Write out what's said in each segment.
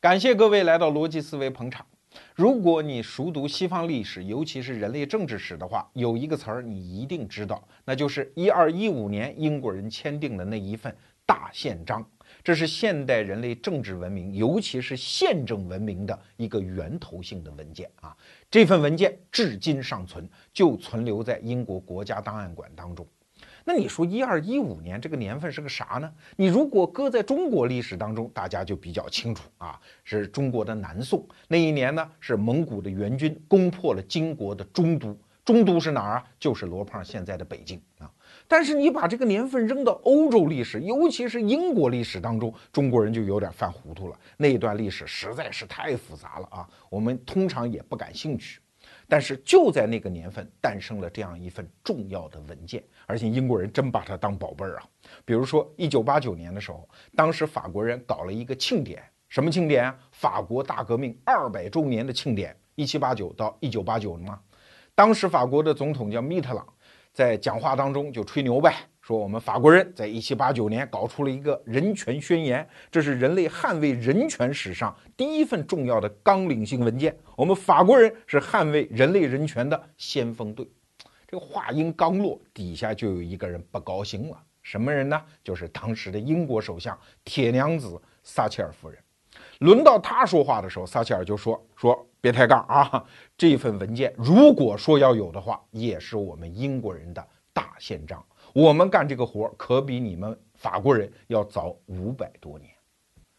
感谢各位来到逻辑思维捧场。如果你熟读西方历史，尤其是人类政治史的话，有一个词儿你一定知道，那就是一二一五年英国人签订的那一份大宪章。这是现代人类政治文明，尤其是宪政文明的一个源头性的文件啊！这份文件至今尚存，就存留在英国国家档案馆当中。那你说一二一五年这个年份是个啥呢？你如果搁在中国历史当中，大家就比较清楚啊，是中国的南宋那一年呢，是蒙古的援军攻破了金国的中都，中都是哪儿啊？就是罗胖现在的北京啊。但是你把这个年份扔到欧洲历史，尤其是英国历史当中，中国人就有点犯糊涂了。那一段历史实在是太复杂了啊，我们通常也不感兴趣。但是就在那个年份，诞生了这样一份重要的文件，而且英国人真把它当宝贝儿啊。比如说，一九八九年的时候，当时法国人搞了一个庆典，什么庆典啊？法国大革命二百周年的庆典，一七八九到一九八九嘛。当时法国的总统叫密特朗。在讲话当中就吹牛呗，说我们法国人在一七八九年搞出了一个人权宣言，这是人类捍卫人权史上第一份重要的纲领性文件。我们法国人是捍卫人类人权的先锋队。这个话音刚落，底下就有一个人不高兴了，什么人呢？就是当时的英国首相铁娘子撒切尔夫人。轮到他说话的时候，撒切尔就说：“说别抬杠啊！这份文件如果说要有的话，也是我们英国人的大宪章。我们干这个活可比你们法国人要早五百多年。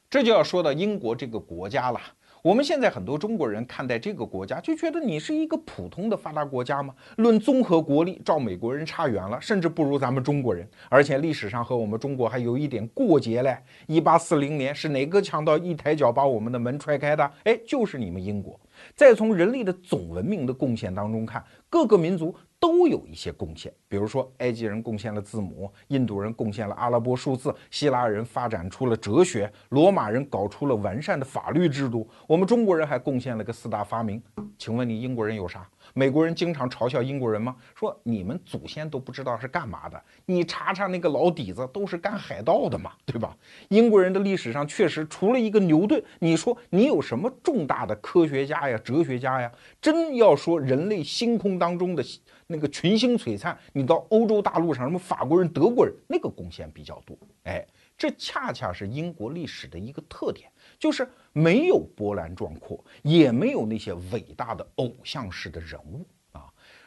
这就要说到英国这个国家了。”我们现在很多中国人看待这个国家，就觉得你是一个普通的发达国家吗？论综合国力，照美国人差远了，甚至不如咱们中国人。而且历史上和我们中国还有一点过节嘞。一八四零年是哪个强盗一抬脚把我们的门踹开的？哎，就是你们英国。再从人类的总文明的贡献当中看，各个民族。都有一些贡献，比如说埃及人贡献了字母，印度人贡献了阿拉伯数字，希腊人发展出了哲学，罗马人搞出了完善的法律制度，我们中国人还贡献了个四大发明。请问你英国人有啥？美国人经常嘲笑英国人吗？说你们祖先都不知道是干嘛的，你查查那个老底子，都是干海盗的嘛，对吧？英国人的历史上确实除了一个牛顿，你说你有什么重大的科学家呀、哲学家呀？真要说人类星空当中的。那个群星璀璨，你到欧洲大陆上，什么法国人、德国人，那个贡献比较多。哎，这恰恰是英国历史的一个特点，就是没有波澜壮阔，也没有那些伟大的偶像式的人物。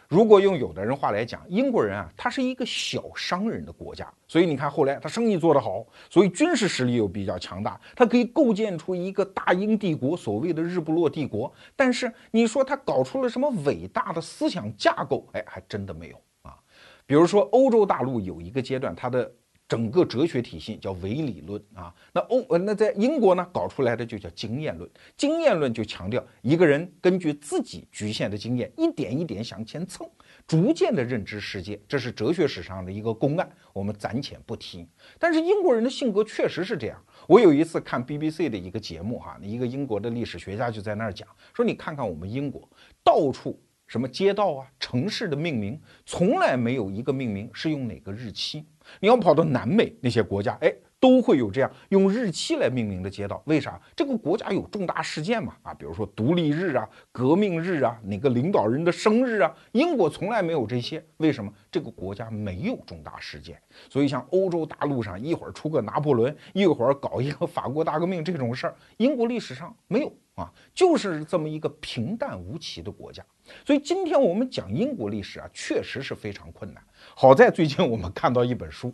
如果用有的人话来讲，英国人啊，他是一个小商人的国家，所以你看后来他生意做得好，所以军事实力又比较强大，他可以构建出一个大英帝国，所谓的日不落帝国。但是你说他搞出了什么伟大的思想架构？哎，还真的没有啊。比如说欧洲大陆有一个阶段，他的。整个哲学体系叫唯理论啊，那欧呃那在英国呢搞出来的就叫经验论，经验论就强调一个人根据自己局限的经验，一点一点向前蹭，逐渐的认知世界，这是哲学史上的一个公案，我们暂且不提。但是英国人的性格确实是这样。我有一次看 BBC 的一个节目哈，一个英国的历史学家就在那儿讲说，你看看我们英国到处什么街道啊、城市的命名，从来没有一个命名是用哪个日期。你要跑到南美那些国家，哎，都会有这样用日期来命名的街道。为啥？这个国家有重大事件嘛？啊，比如说独立日啊、革命日啊、哪个领导人的生日啊。英国从来没有这些，为什么？这个国家没有重大事件。所以像欧洲大陆上一会儿出个拿破仑，一会儿搞一个法国大革命这种事儿，英国历史上没有啊，就是这么一个平淡无奇的国家。所以今天我们讲英国历史啊，确实是非常困难。好在最近我们看到一本书，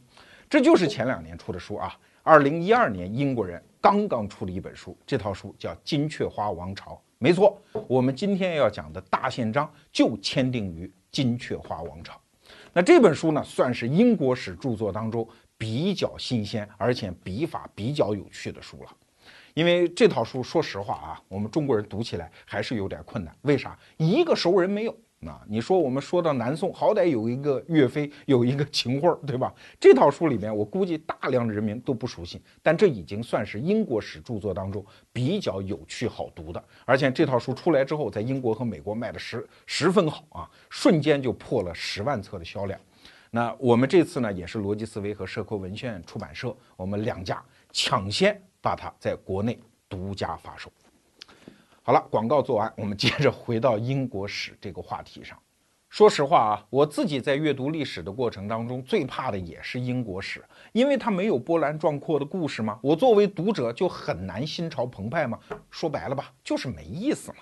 这就是前两年出的书啊。二零一二年英国人刚刚出了一本书，这套书叫《金雀花王朝》。没错，我们今天要讲的大宪章就签订于金雀花王朝。那这本书呢，算是英国史著作当中比较新鲜，而且笔法比较有趣的书了。因为这套书，说实话啊，我们中国人读起来还是有点困难。为啥？一个熟人没有。那你说我们说到南宋，好歹有一个岳飞，有一个秦桧，对吧？这套书里面，我估计大量的人民都不熟悉，但这已经算是英国史著作当中比较有趣好读的。而且这套书出来之后，在英国和美国卖的十十分好啊，瞬间就破了十万册的销量。那我们这次呢，也是逻辑思维和社科文献出版社，我们两家抢先把它在国内独家发售。好了，广告做完，我们接着回到英国史这个话题上。说实话啊，我自己在阅读历史的过程当中，最怕的也是英国史，因为它没有波澜壮阔的故事嘛。我作为读者就很难心潮澎湃嘛。说白了吧，就是没意思嘛。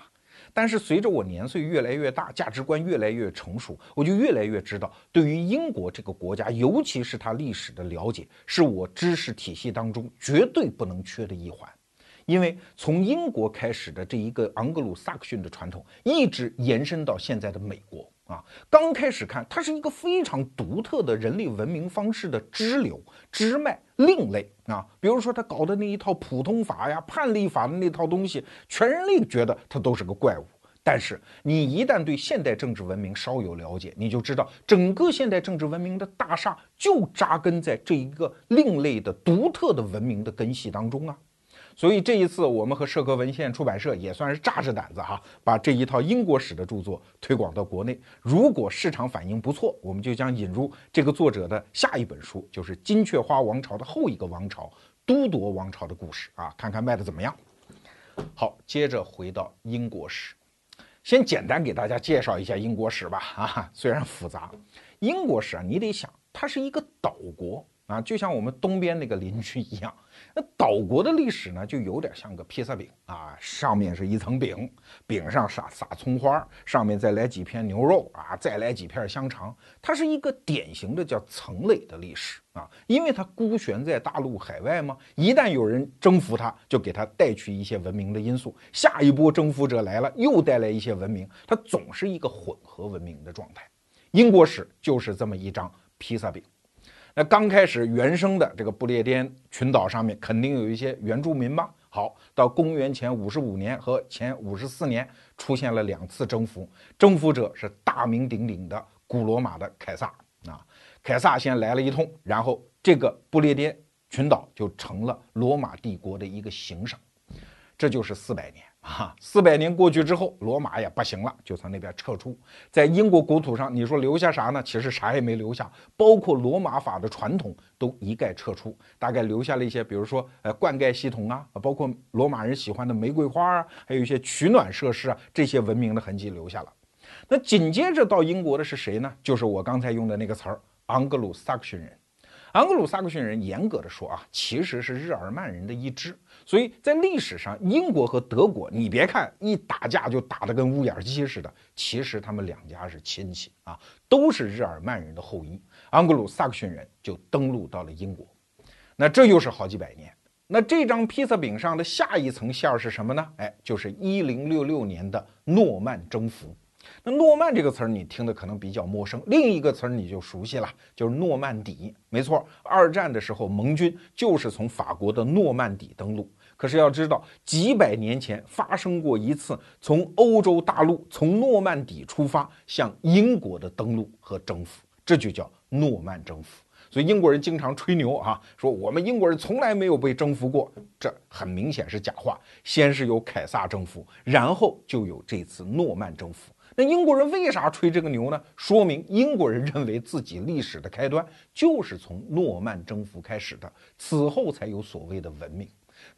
但是随着我年岁越来越大，价值观越来越成熟，我就越来越知道，对于英国这个国家，尤其是它历史的了解，是我知识体系当中绝对不能缺的一环。因为从英国开始的这一个盎格鲁撒克逊的传统，一直延伸到现在的美国啊。刚开始看，它是一个非常独特的人类文明方式的支流、支脉、另类啊。比如说他搞的那一套普通法呀、判例法的那套东西，全人类觉得他都是个怪物。但是你一旦对现代政治文明稍有了解，你就知道整个现代政治文明的大厦就扎根在这一个另类的、独特的文明的根系当中啊。所以这一次，我们和社科文献出版社也算是炸着胆子哈，把这一套英国史的著作推广到国内。如果市场反应不错，我们就将引入这个作者的下一本书，就是金雀花王朝的后一个王朝——都铎王朝的故事啊，看看卖的怎么样。好，接着回到英国史，先简单给大家介绍一下英国史吧。啊，虽然复杂，英国史啊，你得想，它是一个岛国。啊，就像我们东边那个邻居一样，那岛国的历史呢，就有点像个披萨饼啊，上面是一层饼，饼上撒撒葱花，上面再来几片牛肉啊，再来几片香肠，它是一个典型的叫层累的历史啊，因为它孤悬在大陆海外嘛，一旦有人征服它，就给它带去一些文明的因素，下一波征服者来了，又带来一些文明，它总是一个混合文明的状态。英国史就是这么一张披萨饼。那刚开始原生的这个不列颠群岛上面肯定有一些原住民吧？好，到公元前五十五年和前五十四年出现了两次征服，征服者是大名鼎鼎的古罗马的凯撒啊。凯撒先来了一通，然后这个不列颠群岛就成了罗马帝国的一个行省，这就是四百年。啊，四百年过去之后，罗马也不行了，就从那边撤出。在英国国土上，你说留下啥呢？其实啥也没留下，包括罗马法的传统都一概撤出，大概留下了一些，比如说呃灌溉系统啊，包括罗马人喜欢的玫瑰花啊，还有一些取暖设施啊，这些文明的痕迹留下了。那紧接着到英国的是谁呢？就是我刚才用的那个词儿——盎格鲁撒克逊人。盎格鲁撒克逊人，严格的说啊，其实是日耳曼人的一支。所以在历史上，英国和德国，你别看一打架就打得跟乌眼鸡似的，其实他们两家是亲戚啊，都是日耳曼人的后裔。盎格鲁撒克逊人就登陆到了英国，那这又是好几百年。那这张披萨饼上的下一层馅儿是什么呢？哎，就是一零六六年的诺曼征服。那诺曼这个词儿你听的可能比较陌生，另一个词儿你就熟悉了，就是诺曼底。没错，二战的时候盟军就是从法国的诺曼底登陆。可是要知道，几百年前发生过一次从欧洲大陆从诺曼底出发向英国的登陆和征服，这就叫诺曼征服。所以英国人经常吹牛啊，说我们英国人从来没有被征服过，这很明显是假话。先是有凯撒征服，然后就有这次诺曼征服。那英国人为啥吹这个牛呢？说明英国人认为自己历史的开端就是从诺曼征服开始的，此后才有所谓的文明。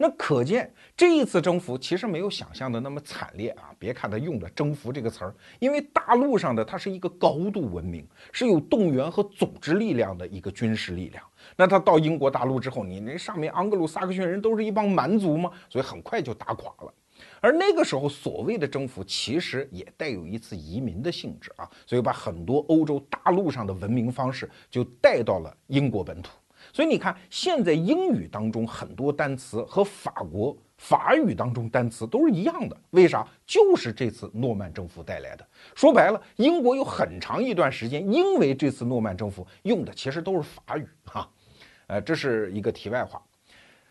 那可见这一次征服其实没有想象的那么惨烈啊！别看他用的“征服”这个词儿，因为大陆上的它是一个高度文明，是有动员和组织力量的一个军事力量。那他到英国大陆之后，你那上面盎格鲁撒克逊人都是一帮蛮族吗？所以很快就打垮了。而那个时候所谓的征服，其实也带有一次移民的性质啊，所以把很多欧洲大陆上的文明方式就带到了英国本土。所以你看，现在英语当中很多单词和法国法语当中单词都是一样的，为啥？就是这次诺曼征服带来的。说白了，英国有很长一段时间，因为这次诺曼征服用的其实都是法语哈。呃，这是一个题外话。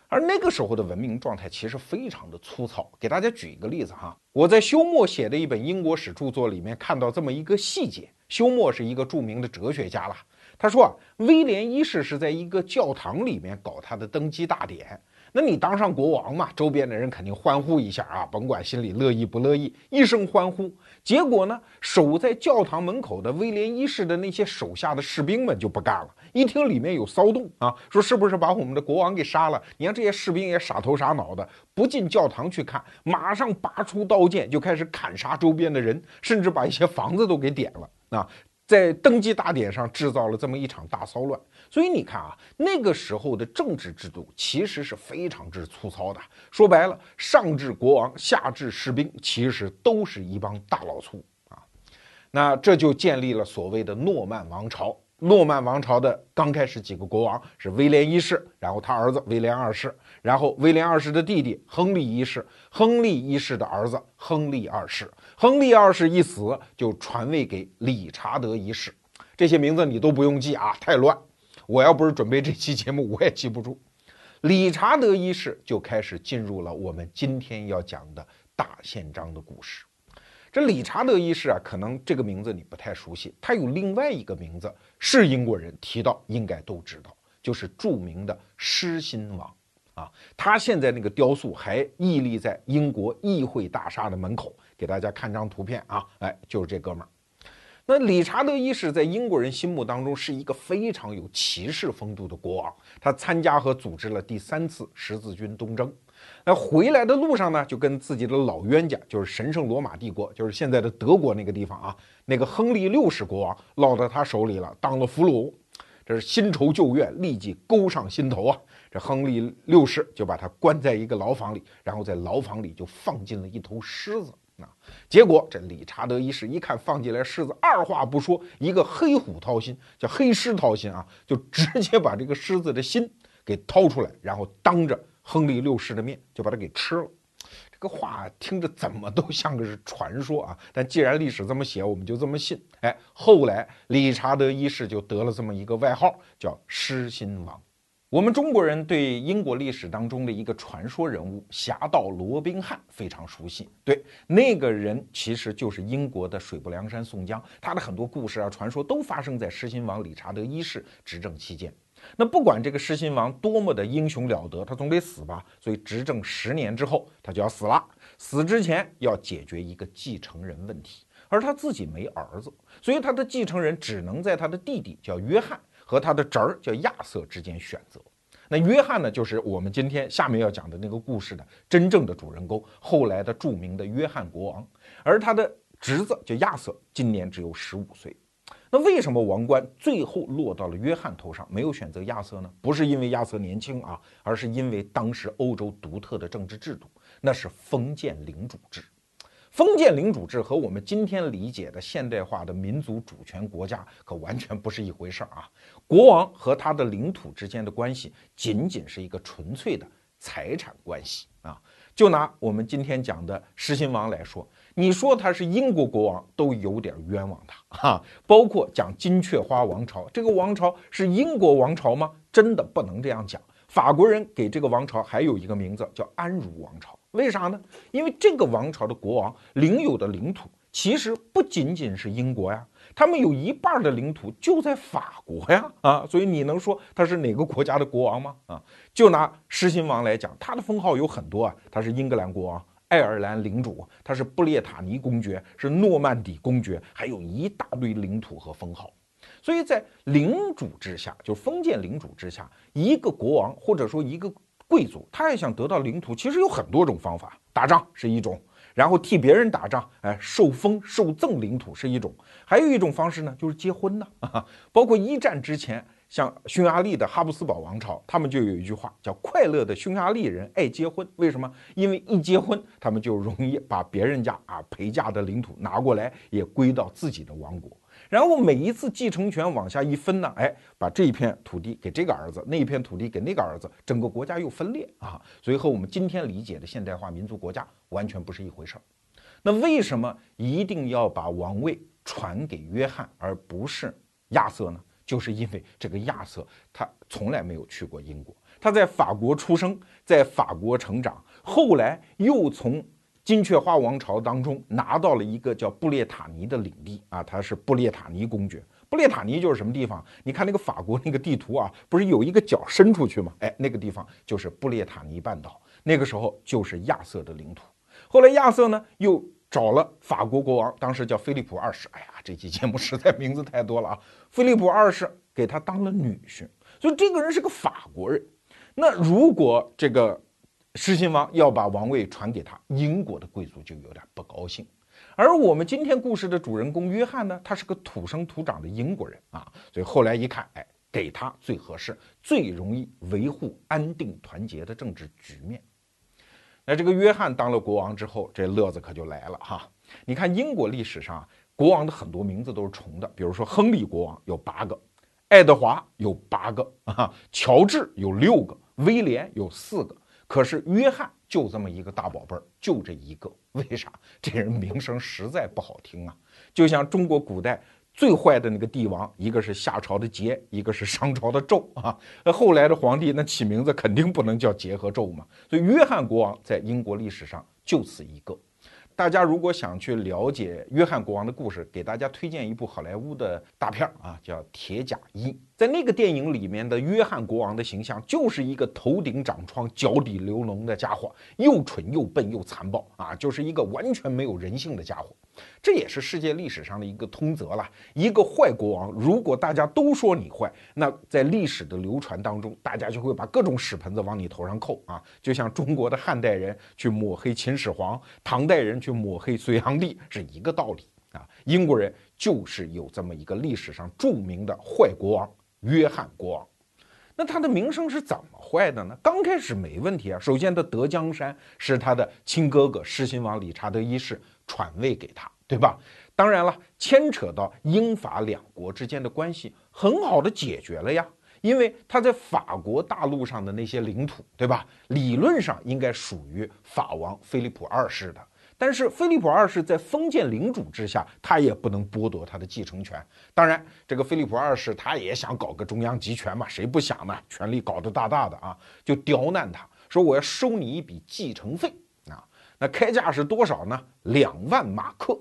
而那个时候的文明状态其实非常的粗糙。给大家举一个例子哈，我在休谟写的一本英国史著作里面看到这么一个细节。休谟是一个著名的哲学家了，他说啊，威廉一世是在一个教堂里面搞他的登基大典。那你当上国王嘛，周边的人肯定欢呼一下啊，甭管心里乐意不乐意，一声欢呼。结果呢，守在教堂门口的威廉一世的那些手下的士兵们就不干了，一听里面有骚动啊，说是不是把我们的国王给杀了？你看这些士兵也傻头傻脑的，不进教堂去看，马上拔出刀剑就开始砍杀周边的人，甚至把一些房子都给点了啊。在登基大典上制造了这么一场大骚乱，所以你看啊，那个时候的政治制度其实是非常之粗糙的。说白了，上至国王，下至士兵，其实都是一帮大老粗啊。那这就建立了所谓的诺曼王朝。诺曼王朝的刚开始几个国王是威廉一世，然后他儿子威廉二世，然后威廉二世的弟弟亨利一世，亨利一世的儿子亨利二世，亨利二世一死就传位给理查德一世。这些名字你都不用记啊，太乱。我要不是准备这期节目，我也记不住。理查德一世就开始进入了我们今天要讲的大宪章的故事。这理查德一世啊，可能这个名字你不太熟悉，他有另外一个名字，是英国人提到应该都知道，就是著名的狮心王啊。他现在那个雕塑还屹立在英国议会大厦的门口，给大家看张图片啊，哎，就是这哥们儿。那理查德一世在英国人心目当中是一个非常有骑士风度的国王，他参加和组织了第三次十字军东征。那回来的路上呢，就跟自己的老冤家，就是神圣罗马帝国，就是现在的德国那个地方啊，那个亨利六世国王落到他手里了，当了俘虏，这是新仇旧怨立即勾上心头啊。这亨利六世就把他关在一个牢房里，然后在牢房里就放进了一头狮子啊。结果这理查德一世一看放进来狮子，二话不说，一个黑虎掏心，叫黑狮掏心啊，就直接把这个狮子的心给掏出来，然后当着。亨利六世的面就把它给吃了，这个话听着怎么都像个是传说啊！但既然历史这么写，我们就这么信。哎，后来理查德一世就得了这么一个外号，叫狮心王。我们中国人对英国历史当中的一个传说人物侠盗罗宾汉非常熟悉。对，那个人其实就是英国的水泊梁山宋江，他的很多故事啊、传说都发生在狮心王理查德一世执政期间。那不管这个狮心王多么的英雄了得，他总得死吧。所以执政十年之后，他就要死了。死之前要解决一个继承人问题，而他自己没儿子，所以他的继承人只能在他的弟弟叫约翰和他的侄儿叫亚瑟之间选择。那约翰呢，就是我们今天下面要讲的那个故事的真正的主人公，后来的著名的约翰国王。而他的侄子叫亚瑟，今年只有十五岁。那为什么王冠最后落到了约翰头上，没有选择亚瑟呢？不是因为亚瑟年轻啊，而是因为当时欧洲独特的政治制度，那是封建领主制。封建领主制和我们今天理解的现代化的民族主权国家可完全不是一回事儿啊！国王和他的领土之间的关系，仅仅是一个纯粹的财产关系啊！就拿我们今天讲的狮心王来说。你说他是英国国王，都有点冤枉他哈。包括讲金雀花王朝，这个王朝是英国王朝吗？真的不能这样讲。法国人给这个王朝还有一个名字叫安茹王朝，为啥呢？因为这个王朝的国王领有的领土其实不仅仅是英国呀，他们有一半的领土就在法国呀啊，所以你能说他是哪个国家的国王吗？啊，就拿狮心王来讲，他的封号有很多啊，他是英格兰国王。爱尔兰领主，他是布列塔尼公爵，是诺曼底公爵，还有一大堆领土和封号。所以在领主之下，就封建领主之下，一个国王或者说一个贵族，他要想得到领土，其实有很多种方法。打仗是一种，然后替别人打仗，哎，受封受赠领土是一种，还有一种方式呢，就是结婚呢。包括一战之前。像匈牙利的哈布斯堡王朝，他们就有一句话叫“快乐的匈牙利人爱结婚”。为什么？因为一结婚，他们就容易把别人家啊陪嫁的领土拿过来，也归到自己的王国。然后每一次继承权往下一分呢，哎，把这一片土地给这个儿子，那一片土地给那个儿子，整个国家又分裂啊。所以和我们今天理解的现代化民族国家完全不是一回事儿。那为什么一定要把王位传给约翰，而不是亚瑟呢？就是因为这个亚瑟，他从来没有去过英国，他在法国出生，在法国成长，后来又从金雀花王朝当中拿到了一个叫布列塔尼的领地啊，他是布列塔尼公爵。布列塔尼就是什么地方？你看那个法国那个地图啊，不是有一个角伸出去吗？哎，那个地方就是布列塔尼半岛，那个时候就是亚瑟的领土。后来亚瑟呢又找了法国国王，当时叫菲利普二世。哎呀，这期节目实在名字太多了啊！菲利普二世给他当了女婿，所以这个人是个法国人。那如果这个狮心王要把王位传给他，英国的贵族就有点不高兴。而我们今天故事的主人公约翰呢，他是个土生土长的英国人啊，所以后来一看，哎，给他最合适、最容易维护安定团结的政治局面。那这个约翰当了国王之后，这乐子可就来了哈。你看英国历史上国王的很多名字都是重的，比如说亨利国王有八个，爱德华有八个啊，乔治有六个，威廉有四个，可是约翰。就这么一个大宝贝儿，就这一个，为啥？这人名声实在不好听啊！就像中国古代最坏的那个帝王，一个是夏朝的桀，一个是商朝的纣啊。那后来的皇帝，那起名字肯定不能叫桀和纣嘛。所以约翰国王在英国历史上就此一个。大家如果想去了解约翰国王的故事，给大家推荐一部好莱坞的大片儿啊，叫《铁甲一》。在那个电影里面的约翰国王的形象，就是一个头顶长疮、脚底流脓的家伙，又蠢又笨又残暴啊，就是一个完全没有人性的家伙。这也是世界历史上的一个通则了。一个坏国王，如果大家都说你坏，那在历史的流传当中，大家就会把各种屎盆子往你头上扣啊。就像中国的汉代人去抹黑秦始皇，唐代人去抹黑隋炀帝是一个道理啊。英国人就是有这么一个历史上著名的坏国王约翰国王。那他的名声是怎么坏的呢？刚开始没问题啊。首先，他得江山是他的亲哥哥狮心王理查德一世。传位给他，对吧？当然了，牵扯到英法两国之间的关系，很好的解决了呀。因为他在法国大陆上的那些领土，对吧？理论上应该属于法王菲利普二世的。但是菲利普二世在封建领主之下，他也不能剥夺他的继承权。当然，这个菲利普二世他也想搞个中央集权嘛，谁不想呢？权力搞得大大的啊，就刁难他说：“我要收你一笔继承费啊。”那开价是多少呢？两万马克，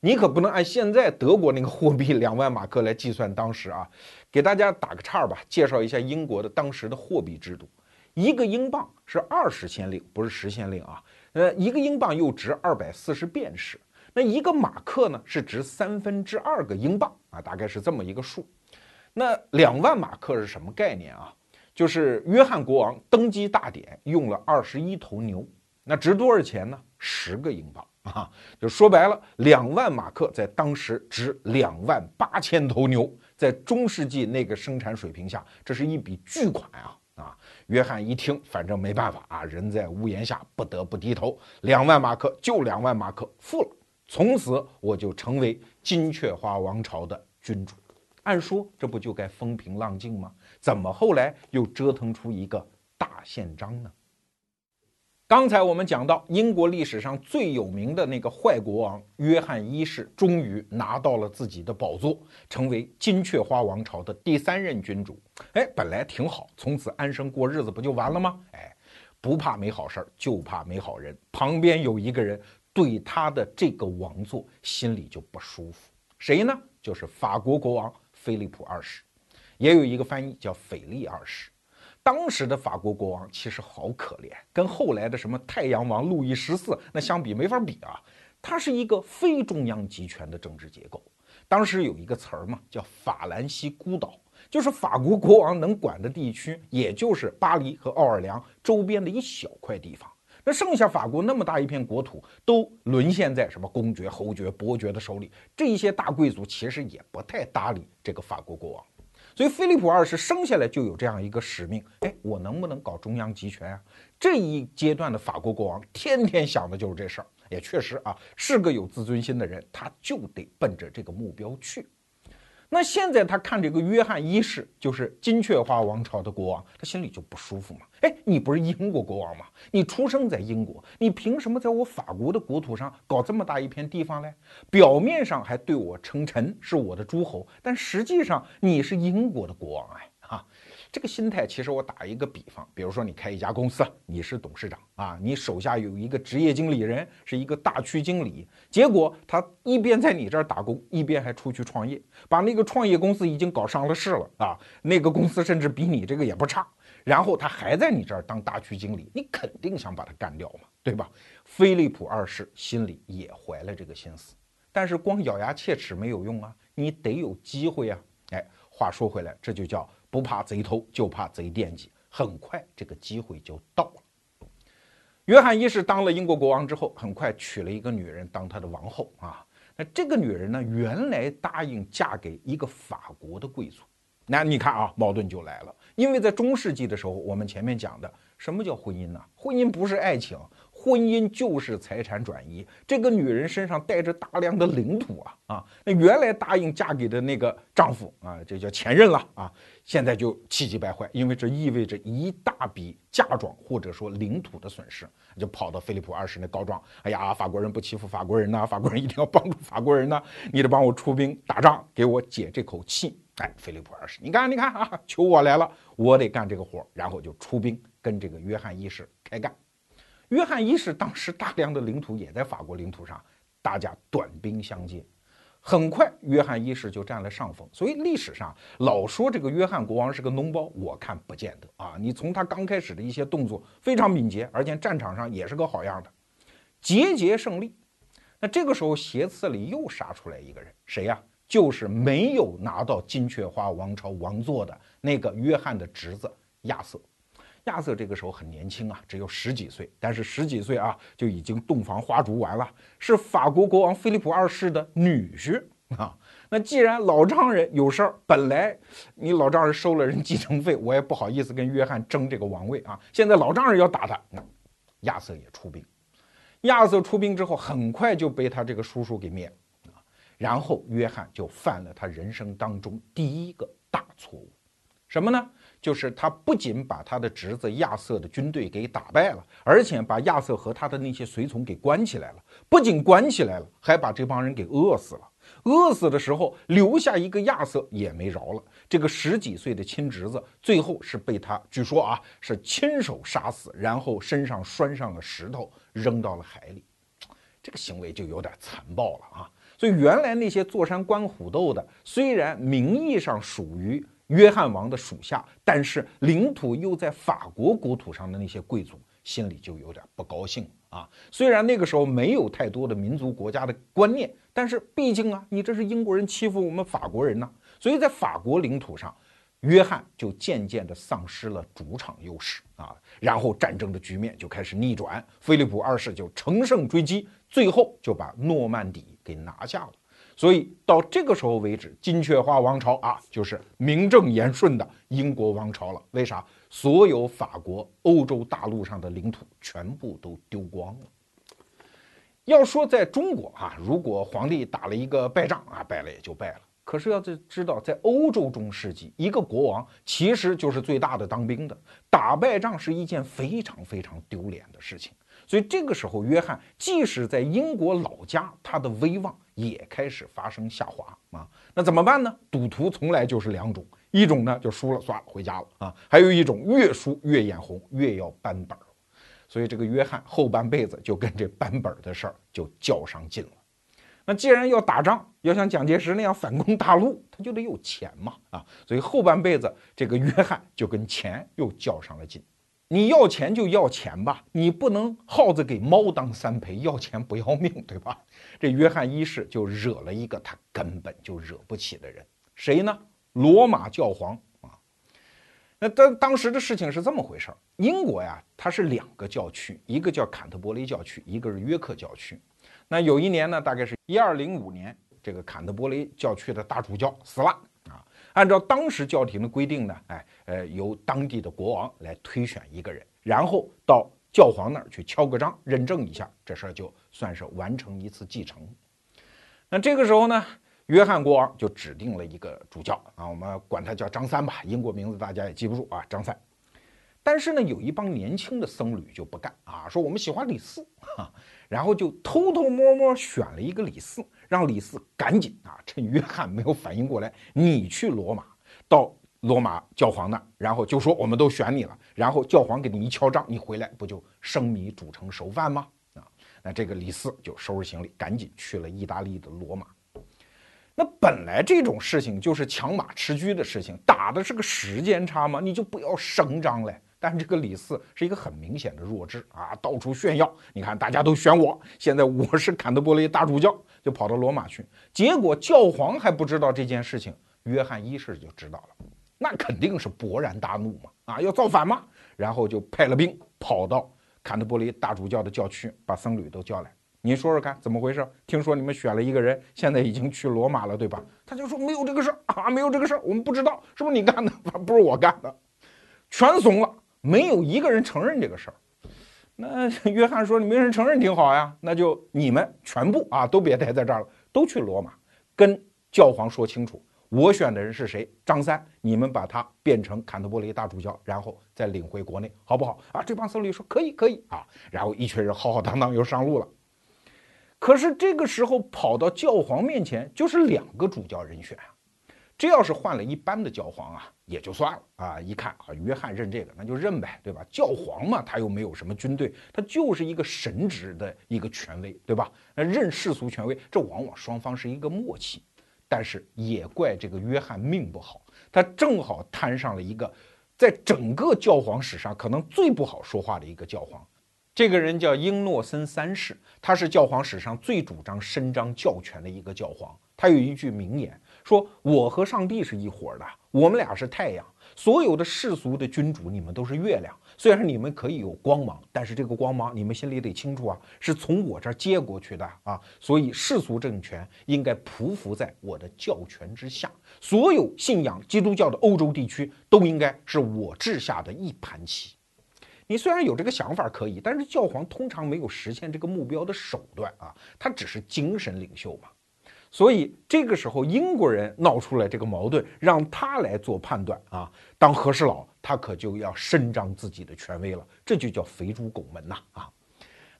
你可不能按现在德国那个货币两万马克来计算当时啊。给大家打个岔吧，介绍一下英国的当时的货币制度。一个英镑是二十先令，不是十先令啊。呃，一个英镑又值二百四十便士。那一个马克呢，是值三分之二个英镑啊，大概是这么一个数。那两万马克是什么概念啊？就是约翰国王登基大典用了二十一头牛。那值多少钱呢？十个英镑啊，就说白了，两万马克在当时值两万八千头牛，在中世纪那个生产水平下，这是一笔巨款啊！约翰一听，反正没办法啊，人在屋檐下，不得不低头。两万马克就两万马克，付了。从此我就成为金雀花王朝的君主。按说这不就该风平浪静吗？怎么后来又折腾出一个大宪章呢？刚才我们讲到，英国历史上最有名的那个坏国王约翰一世，终于拿到了自己的宝座，成为金雀花王朝的第三任君主。哎，本来挺好，从此安生过日子不就完了吗？哎，不怕没好事儿，就怕没好人。旁边有一个人对他的这个王座心里就不舒服，谁呢？就是法国国王菲利普二世，也有一个翻译叫腓力二世。当时的法国国王其实好可怜，跟后来的什么太阳王路易十四那相比没法比啊。他是一个非中央集权的政治结构。当时有一个词儿嘛，叫法兰西孤岛，就是法国国王能管的地区，也就是巴黎和奥尔良周边的一小块地方。那剩下法国那么大一片国土，都沦陷在什么公爵、侯爵、伯爵的手里。这些大贵族其实也不太搭理这个法国国王。所以，菲利普二世生下来就有这样一个使命，哎，我能不能搞中央集权啊？这一阶段的法国国王天天想的就是这事儿，也确实啊，是个有自尊心的人，他就得奔着这个目标去。那现在他看这个约翰一世，就是金雀花王朝的国王，他心里就不舒服嘛。哎，你不是英国国王吗？你出生在英国，你凭什么在我法国的国土上搞这么大一片地方嘞？表面上还对我称臣，是我的诸侯，但实际上你是英国的国王哎啊！这个心态，其实我打一个比方，比如说你开一家公司，你是董事长啊，你手下有一个职业经理人，是一个大区经理，结果他一边在你这儿打工，一边还出去创业，把那个创业公司已经搞上了市了啊，那个公司甚至比你这个也不差，然后他还在你这儿当大区经理，你肯定想把他干掉嘛，对吧？菲利普二世心里也怀了这个心思，但是光咬牙切齿没有用啊，你得有机会啊。哎，话说回来，这就叫。不怕贼偷，就怕贼惦记。很快，这个机会就到了。约翰一世当了英国国王之后，很快娶了一个女人当他的王后啊。那这个女人呢，原来答应嫁给一个法国的贵族。那你看啊，矛盾就来了。因为在中世纪的时候，我们前面讲的，什么叫婚姻呢？婚姻不是爱情。婚姻就是财产转移，这个女人身上带着大量的领土啊啊！那原来答应嫁给的那个丈夫啊，这叫前任了啊，现在就气急败坏，因为这意味着一大笔嫁妆或者说领土的损失，就跑到菲利普二世那告状。哎呀，法国人不欺负法国人呐，法国人一定要帮助法国人呐，你得帮我出兵打仗，给我解这口气。哎，菲利普二世，你看，你看啊，求我来了，我得干这个活，然后就出兵跟这个约翰一世开干。约翰一世当时大量的领土也在法国领土上，大家短兵相接，很快约翰一世就占了上风。所以历史上老说这个约翰国王是个脓包，我看不见得啊。你从他刚开始的一些动作非常敏捷，而且战场上也是个好样的，节节胜利。那这个时候斜刺里又杀出来一个人，谁呀？就是没有拿到金雀花王朝王座的那个约翰的侄子亚瑟。亚瑟这个时候很年轻啊，只有十几岁，但是十几岁啊就已经洞房花烛完了，是法国国王菲利普二世的女婿啊。那既然老丈人有事儿，本来你老丈人收了人继承费，我也不好意思跟约翰争这个王位啊。现在老丈人要打他，那亚瑟也出兵。亚瑟出兵之后，很快就被他这个叔叔给灭了啊。然后约翰就犯了他人生当中第一个大错误，什么呢？就是他不仅把他的侄子亚瑟的军队给打败了，而且把亚瑟和他的那些随从给关起来了。不仅关起来了，还把这帮人给饿死了。饿死的时候，留下一个亚瑟也没饶了。这个十几岁的亲侄子，最后是被他据说啊是亲手杀死，然后身上拴上了石头，扔到了海里。这个行为就有点残暴了啊！所以原来那些坐山观虎斗的，虽然名义上属于。约翰王的属下，但是领土又在法国国土上的那些贵族心里就有点不高兴啊。虽然那个时候没有太多的民族国家的观念，但是毕竟啊，你这是英国人欺负我们法国人呐。所以在法国领土上，约翰就渐渐地丧失了主场优势啊。然后战争的局面就开始逆转，菲利普二世就乘胜追击，最后就把诺曼底给拿下了。所以到这个时候为止，金雀花王朝啊，就是名正言顺的英国王朝了。为啥？所有法国、欧洲大陆上的领土全部都丢光了。要说在中国啊，如果皇帝打了一个败仗啊，败了也就败了。可是要在知道，在欧洲中世纪，一个国王其实就是最大的当兵的，打败仗是一件非常非常丢脸的事情。所以这个时候，约翰即使在英国老家，他的威望。也开始发生下滑啊，那怎么办呢？赌徒从来就是两种，一种呢就输了算了回家了啊，还有一种越输越眼红，越要扳本儿。所以这个约翰后半辈子就跟这扳本的事儿就较上劲了。那既然要打仗，要像蒋介石那样反攻大陆，他就得有钱嘛啊，所以后半辈子这个约翰就跟钱又较上了劲。你要钱就要钱吧，你不能耗子给猫当三陪，要钱不要命，对吧？这约翰一世就惹了一个他根本就惹不起的人，谁呢？罗马教皇啊。那当当时的事情是这么回事儿，英国呀，它是两个教区，一个叫坎特伯雷教区，一个是约克教区。那有一年呢，大概是一二零五年，这个坎特伯雷教区的大主教死了。按照当时教廷的规定呢，哎，呃，由当地的国王来推选一个人，然后到教皇那儿去敲个章，认证一下，这事儿就算是完成一次继承。那这个时候呢，约翰国王就指定了一个主教啊，我们管他叫张三吧，英国名字大家也记不住啊，张三。但是呢，有一帮年轻的僧侣就不干啊，说我们喜欢李四，然后就偷偷摸摸选了一个李四。让李斯赶紧啊，趁约翰没有反应过来，你去罗马，到罗马教皇那儿，然后就说我们都选你了，然后教皇给你一敲诈，你回来不就生米煮成熟饭吗？啊，那这个李斯就收拾行李，赶紧去了意大利的罗马。那本来这种事情就是抢马吃驹的事情，打的是个时间差嘛，你就不要声张嘞。但这个李四是一个很明显的弱智啊，到处炫耀，你看大家都选我，现在我是坎特伯雷大主教，就跑到罗马去，结果教皇还不知道这件事情，约翰一世就知道了。那肯定是勃然大怒嘛！啊，要造反嘛！然后就派了兵跑到坎特伯雷大主教的教区，把僧侣都叫来。你说说看，怎么回事？听说你们选了一个人，现在已经去罗马了，对吧？他就说没有这个事儿啊，没有这个事儿，我们不知道，是不是你干的？不是我干的，全怂了，没有一个人承认这个事儿。那 约翰说：“你没人承认挺好呀，那就你们全部啊，都别待在这儿了，都去罗马，跟教皇说清楚。”我选的人是谁？张三，你们把他变成坎特伯雷大主教，然后再领回国内，好不好？啊，这帮僧侣说可以，可以啊。然后一群人浩浩荡荡又上路了。可是这个时候跑到教皇面前，就是两个主教人选啊。这要是换了一般的教皇啊，也就算了啊。一看啊，约翰认这个，那就认呗，对吧？教皇嘛，他又没有什么军队，他就是一个神职的一个权威，对吧？那认世俗权威，这往往双方是一个默契。但是也怪这个约翰命不好，他正好摊上了一个，在整个教皇史上可能最不好说话的一个教皇。这个人叫英诺森三世，他是教皇史上最主张伸张教权的一个教皇。他有一句名言，说：“我和上帝是一伙的，我们俩是太阳。”所有的世俗的君主，你们都是月亮。虽然你们可以有光芒，但是这个光芒你们心里得清楚啊，是从我这儿接过去的啊。所以世俗政权应该匍匐在我的教权之下。所有信仰基督教的欧洲地区都应该是我治下的一盘棋。你虽然有这个想法可以，但是教皇通常没有实现这个目标的手段啊，他只是精神领袖嘛。所以这个时候，英国人闹出来这个矛盾，让他来做判断啊。当和事佬，他可就要伸张自己的权威了，这就叫肥猪拱门呐啊。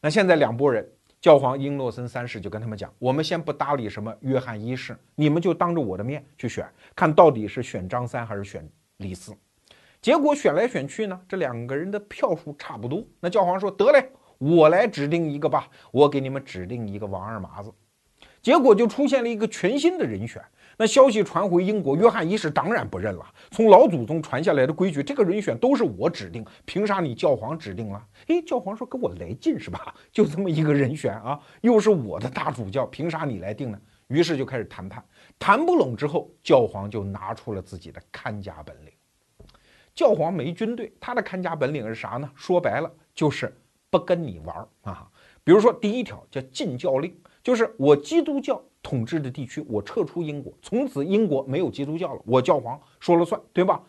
那现在两拨人，教皇英诺森三世就跟他们讲：我们先不搭理什么约翰一世，你们就当着我的面去选，看到底是选张三还是选李四。结果选来选去呢，这两个人的票数差不多。那教皇说：得嘞，我来指定一个吧，我给你们指定一个王二麻子。结果就出现了一个全新的人选。那消息传回英国，约翰一世当然不认了。从老祖宗传下来的规矩，这个人选都是我指定，凭啥你教皇指定了？诶，教皇说跟我来劲是吧？就这么一个人选啊，又是我的大主教，凭啥你来定呢？于是就开始谈判，谈不拢之后，教皇就拿出了自己的看家本领。教皇没军队，他的看家本领是啥呢？说白了就是不跟你玩啊。比如说第一条叫禁教令。就是我基督教统治的地区，我撤出英国，从此英国没有基督教了，我教皇说了算，对吧？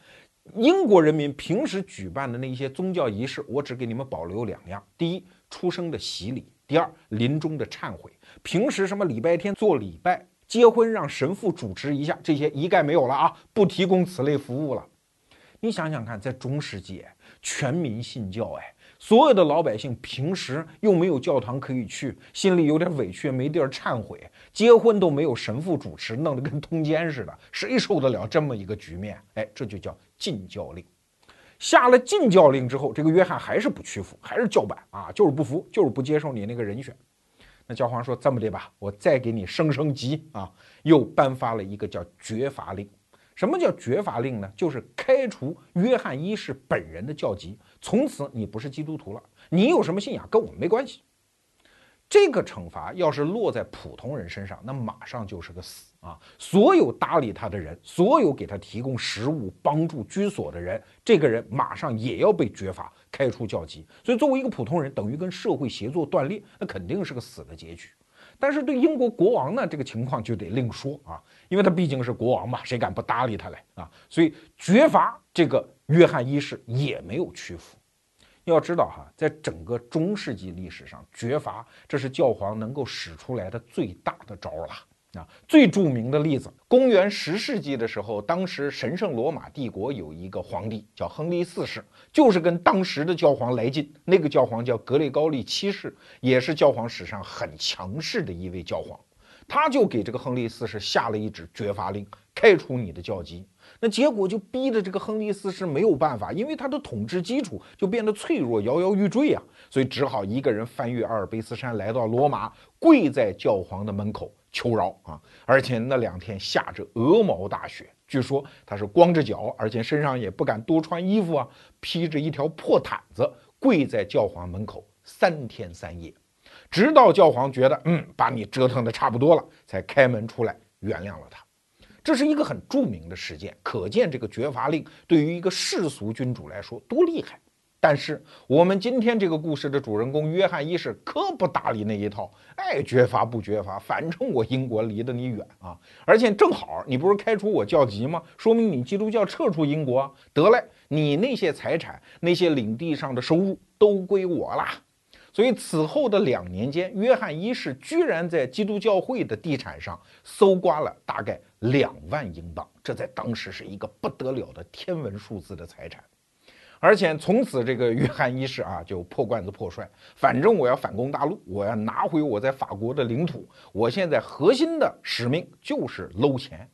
英国人民平时举办的那些宗教仪式，我只给你们保留两样：第一，出生的洗礼；第二，临终的忏悔。平时什么礼拜天做礼拜、结婚让神父主持一下，这些一概没有了啊，不提供此类服务了。你想想看，在中世纪，全民信教，哎。所有的老百姓平时又没有教堂可以去，心里有点委屈，没地儿忏悔，结婚都没有神父主持，弄得跟通奸似的，谁受得了这么一个局面？哎，这就叫禁教令。下了禁教令之后，这个约翰还是不屈服，还是叫板啊，就是不服，就是不接受你那个人选。那教皇说：“这么的吧，我再给你升升级啊，又颁发了一个叫绝罚令。”什么叫绝罚令呢？就是开除约翰一世本人的教籍，从此你不是基督徒了。你有什么信仰跟我们没关系。这个惩罚要是落在普通人身上，那马上就是个死啊！所有搭理他的人，所有给他提供食物、帮助、居所的人，这个人马上也要被绝罚、开除教籍。所以，作为一个普通人，等于跟社会协作断裂，那肯定是个死的结局。但是对英国国王呢，这个情况就得另说啊，因为他毕竟是国王嘛，谁敢不搭理他嘞啊？所以绝罚这个约翰一世也没有屈服。要知道哈，在整个中世纪历史上，绝罚这是教皇能够使出来的最大的招了。啊，最著名的例子，公元十世纪的时候，当时神圣罗马帝国有一个皇帝叫亨利四世，就是跟当时的教皇来劲。那个教皇叫格雷高利七世，也是教皇史上很强势的一位教皇。他就给这个亨利四世下了一纸绝罚令，开除你的教籍。那结果就逼得这个亨利四世没有办法，因为他的统治基础就变得脆弱，摇摇欲坠啊，所以只好一个人翻越阿尔卑斯山，来到罗马，跪在教皇的门口求饶啊！而且那两天下着鹅毛大雪，据说他是光着脚，而且身上也不敢多穿衣服啊，披着一条破毯子，跪在教皇门口三天三夜，直到教皇觉得嗯，把你折腾的差不多了，才开门出来原谅了他。这是一个很著名的事件，可见这个绝罚令对于一个世俗君主来说多厉害。但是我们今天这个故事的主人公约翰一世可不搭理那一套，爱绝罚不绝罚，反正我英国离得你远啊，而且正好你不是开除我教籍吗？说明你基督教撤出英国，得嘞，你那些财产、那些领地上的收入都归我啦。所以此后的两年间，约翰一世居然在基督教会的地产上搜刮了大概两万英镑，这在当时是一个不得了的天文数字的财产。而且从此，这个约翰一世啊就破罐子破摔，反正我要反攻大陆，我要拿回我在法国的领土。我现在核心的使命就是搂钱。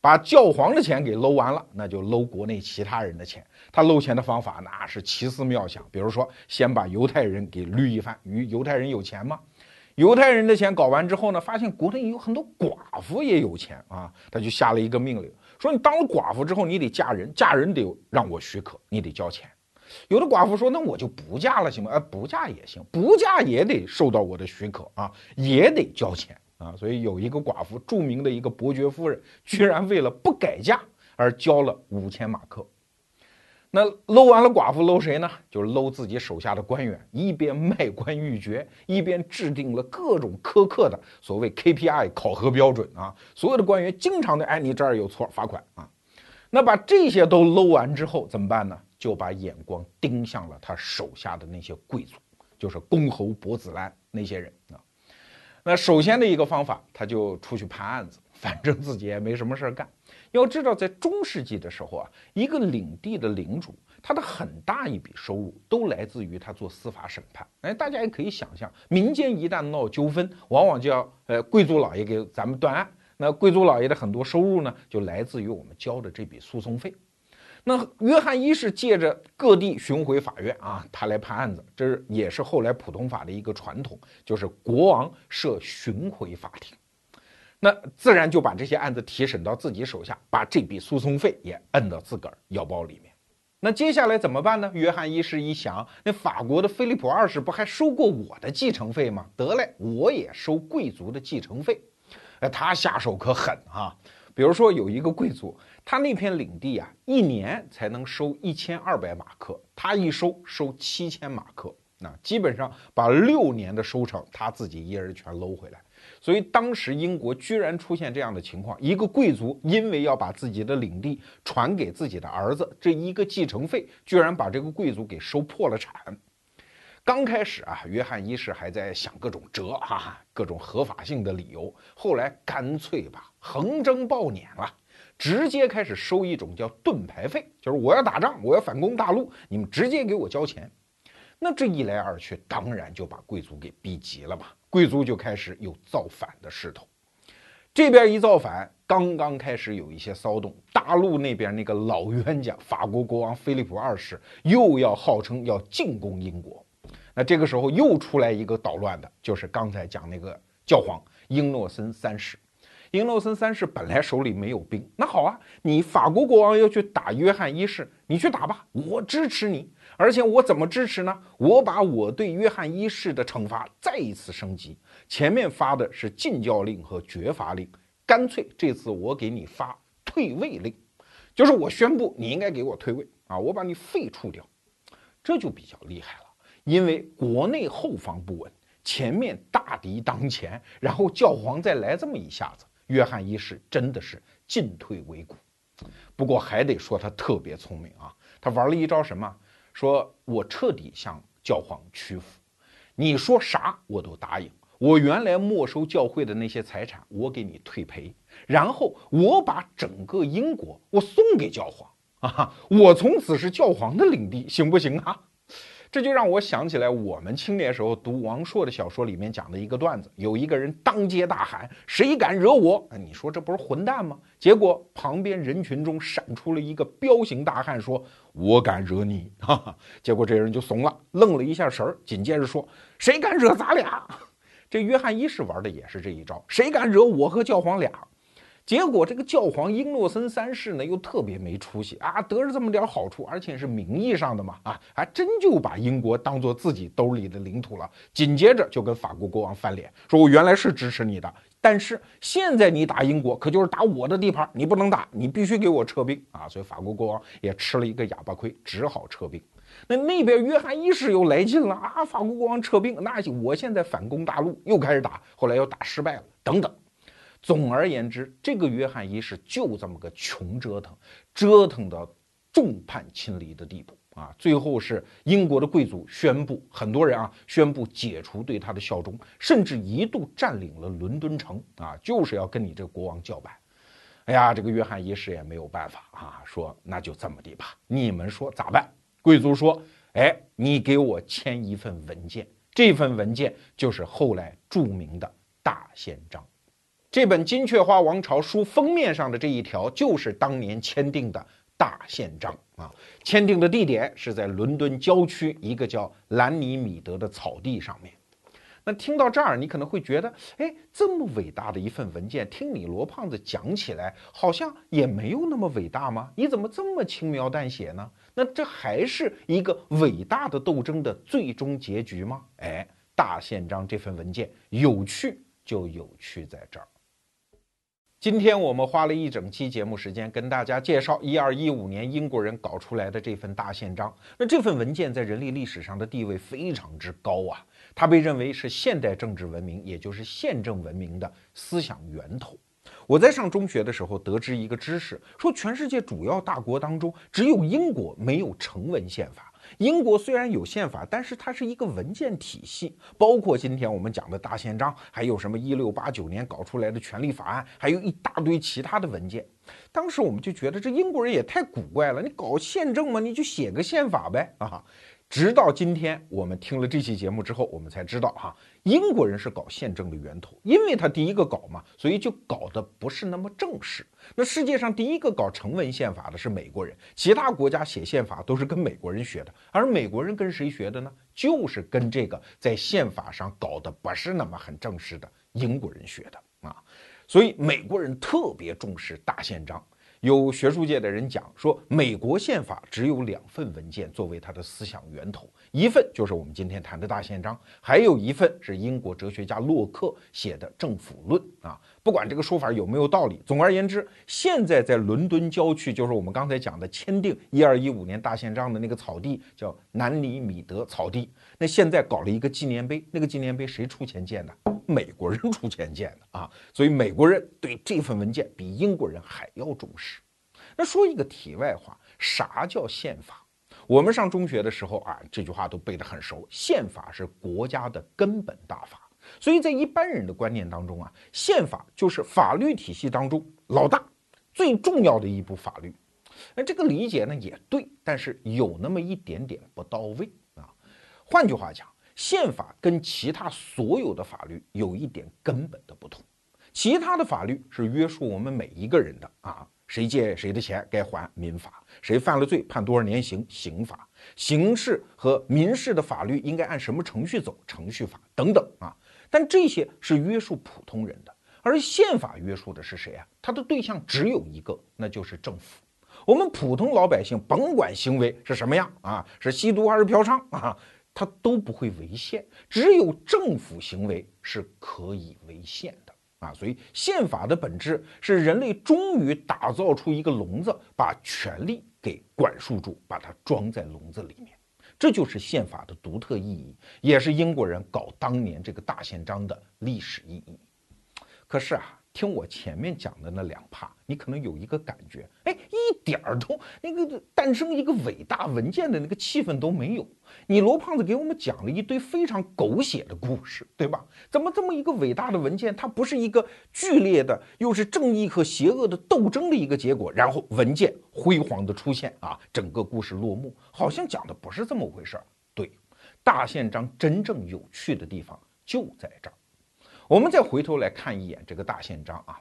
把教皇的钱给搂完了，那就搂国内其他人的钱。他搂钱的方法那是奇思妙想，比如说先把犹太人给捋一番，与犹太人有钱吗？犹太人的钱搞完之后呢，发现国内有很多寡妇也有钱啊，他就下了一个命令，说你当了寡妇之后，你得嫁人，嫁人得让我许可，你得交钱。有的寡妇说，那我就不嫁了，行吗？哎，不嫁也行，不嫁也得受到我的许可啊，也得交钱。啊，所以有一个寡妇，著名的一个伯爵夫人，居然为了不改嫁而交了五千马克。那搂完了寡妇，搂谁呢？就是搂自己手下的官员，一边卖官鬻爵，一边制定了各种苛刻的所谓 KPI 考核标准啊。所有的官员经常的，哎，你这儿有错，罚款啊。那把这些都搂完之后怎么办呢？就把眼光盯向了他手下的那些贵族，就是公侯伯子男那些人啊。那首先的一个方法，他就出去判案子，反正自己也没什么事儿干。要知道，在中世纪的时候啊，一个领地的领主，他的很大一笔收入都来自于他做司法审判。哎，大家也可以想象，民间一旦闹纠纷，往往就要呃贵族老爷给咱们断案。那贵族老爷的很多收入呢，就来自于我们交的这笔诉讼费。那约翰一世借着各地巡回法院啊，他来判案子，这是也是后来普通法的一个传统，就是国王设巡回法庭，那自然就把这些案子提审到自己手下，把这笔诉讼费也摁到自个儿腰包里面。那接下来怎么办呢？约翰一世一想，那法国的菲利普二世不还收过我的继承费吗？得嘞，我也收贵族的继承费。哎，他下手可狠啊！比如说有一个贵族。他那片领地啊，一年才能收一千二百马克，他一收收七千马克，那基本上把六年的收成他自己一人全搂回来。所以当时英国居然出现这样的情况：一个贵族因为要把自己的领地传给自己的儿子，这一个继承费居然把这个贵族给收破了产。刚开始啊，约翰一世还在想各种辙哈，各种合法性的理由，后来干脆吧，横征暴敛了。直接开始收一种叫盾牌费，就是我要打仗，我要反攻大陆，你们直接给我交钱。那这一来二去，当然就把贵族给逼急了嘛。贵族就开始有造反的势头。这边一造反，刚刚开始有一些骚动，大陆那边那个老冤家法国国王菲利普二世又要号称要进攻英国。那这个时候又出来一个捣乱的，就是刚才讲那个教皇英诺森三世。英诺森三世本来手里没有兵，那好啊，你法国国王要去打约翰一世，你去打吧，我支持你。而且我怎么支持呢？我把我对约翰一世的惩罚再一次升级，前面发的是禁教令和绝罚令，干脆这次我给你发退位令，就是我宣布你应该给我退位啊，我把你废除掉，这就比较厉害了，因为国内后方不稳，前面大敌当前，然后教皇再来这么一下子。约翰一世真的是进退维谷，不过还得说他特别聪明啊！他玩了一招什么？说我彻底向教皇屈服，你说啥我都答应。我原来没收教会的那些财产，我给你退赔，然后我把整个英国我送给教皇 啊！我从此是教皇的领地，行不行啊？这就让我想起来我们青年时候读王朔的小说里面讲的一个段子：有一个人当街大喊：“谁敢惹我？”你说这不是混蛋吗？结果旁边人群中闪出了一个彪形大汉，说：“我敢惹你！” 哈哈，结果这人就怂了，愣了一下神儿，紧接着说：“谁敢惹咱俩？” 这约翰一世玩的也是这一招：“谁敢惹我和教皇俩？”结果这个教皇英诺森三世呢，又特别没出息啊，得着这么点好处，而且是名义上的嘛，啊，还真就把英国当做自己兜里的领土了。紧接着就跟法国国王翻脸，说我原来是支持你的，但是现在你打英国，可就是打我的地盘，你不能打，你必须给我撤兵啊！所以法国国王也吃了一个哑巴亏，只好撤兵。那那边约翰一世又来劲了啊，法国国王撤兵，那行，我现在反攻大陆，又开始打，后来又打失败了，等等。总而言之，这个约翰一世就这么个穷折腾，折腾到众叛亲离的地步啊！最后是英国的贵族宣布，很多人啊宣布解除对他的效忠，甚至一度占领了伦敦城啊，就是要跟你这国王叫板。哎呀，这个约翰一世也没有办法啊，说那就这么的吧，你们说咋办？贵族说，哎，你给我签一份文件，这份文件就是后来著名的大宪章。这本《金雀花王朝》书封面上的这一条，就是当年签订的大宪章啊。签订的地点是在伦敦郊区一个叫兰尼米德的草地上面。那听到这儿，你可能会觉得，哎，这么伟大的一份文件，听你罗胖子讲起来，好像也没有那么伟大吗？你怎么这么轻描淡写呢？那这还是一个伟大的斗争的最终结局吗？哎，大宪章这份文件有趣，就有趣在这儿。今天我们花了一整期节目时间跟大家介绍一二一五年英国人搞出来的这份大宪章。那这份文件在人类历史上的地位非常之高啊，它被认为是现代政治文明，也就是宪政文明的思想源头。我在上中学的时候得知一个知识，说全世界主要大国当中，只有英国没有成文宪法。英国虽然有宪法，但是它是一个文件体系，包括今天我们讲的大宪章，还有什么一六八九年搞出来的权利法案，还有一大堆其他的文件。当时我们就觉得这英国人也太古怪了，你搞宪政嘛，你就写个宪法呗啊。直到今天，我们听了这期节目之后，我们才知道哈，英国人是搞宪政的源头，因为他第一个搞嘛，所以就搞得不是那么正式。那世界上第一个搞成文宪法的是美国人，其他国家写宪法都是跟美国人学的，而美国人跟谁学的呢？就是跟这个在宪法上搞得不是那么很正式的英国人学的啊。所以美国人特别重视大宪章。有学术界的人讲说，美国宪法只有两份文件作为它的思想源头，一份就是我们今天谈的大宪章，还有一份是英国哲学家洛克写的《政府论》啊。不管这个说法有没有道理，总而言之，现在在伦敦郊区，就是我们刚才讲的签订一二一五年大宪章的那个草地，叫南里米德草地。那现在搞了一个纪念碑，那个纪念碑谁出钱建的？美国人出钱建的啊。所以美国人对这份文件比英国人还要重视。那说一个题外话，啥叫宪法？我们上中学的时候啊，这句话都背得很熟，宪法是国家的根本大法。所以在一般人的观念当中啊，宪法就是法律体系当中老大、最重要的一部法律。那这个理解呢也对，但是有那么一点点不到位啊。换句话讲，宪法跟其他所有的法律有一点根本的不同。其他的法律是约束我们每一个人的啊，谁借谁的钱该还民法，谁犯了罪判多少年刑刑法，刑事和民事的法律应该按什么程序走程序法等等啊。但这些是约束普通人的，而宪法约束的是谁啊？它的对象只有一个，那就是政府。我们普通老百姓，甭管行为是什么样啊，是吸毒还是嫖娼啊，他都不会违宪。只有政府行为是可以违宪的啊。所以，宪法的本质是人类终于打造出一个笼子，把权力给管束住，把它装在笼子里面。这就是宪法的独特意义，也是英国人搞当年这个大宪章的历史意义。可是啊。听我前面讲的那两趴，你可能有一个感觉，哎，一点儿都那个诞生一个伟大文件的那个气氛都没有。你罗胖子给我们讲了一堆非常狗血的故事，对吧？怎么这么一个伟大的文件，它不是一个剧烈的，又是正义和邪恶的斗争的一个结果，然后文件辉煌的出现啊，整个故事落幕，好像讲的不是这么回事儿。对，大宪章真正有趣的地方就在这儿。我们再回头来看一眼这个大宪章啊，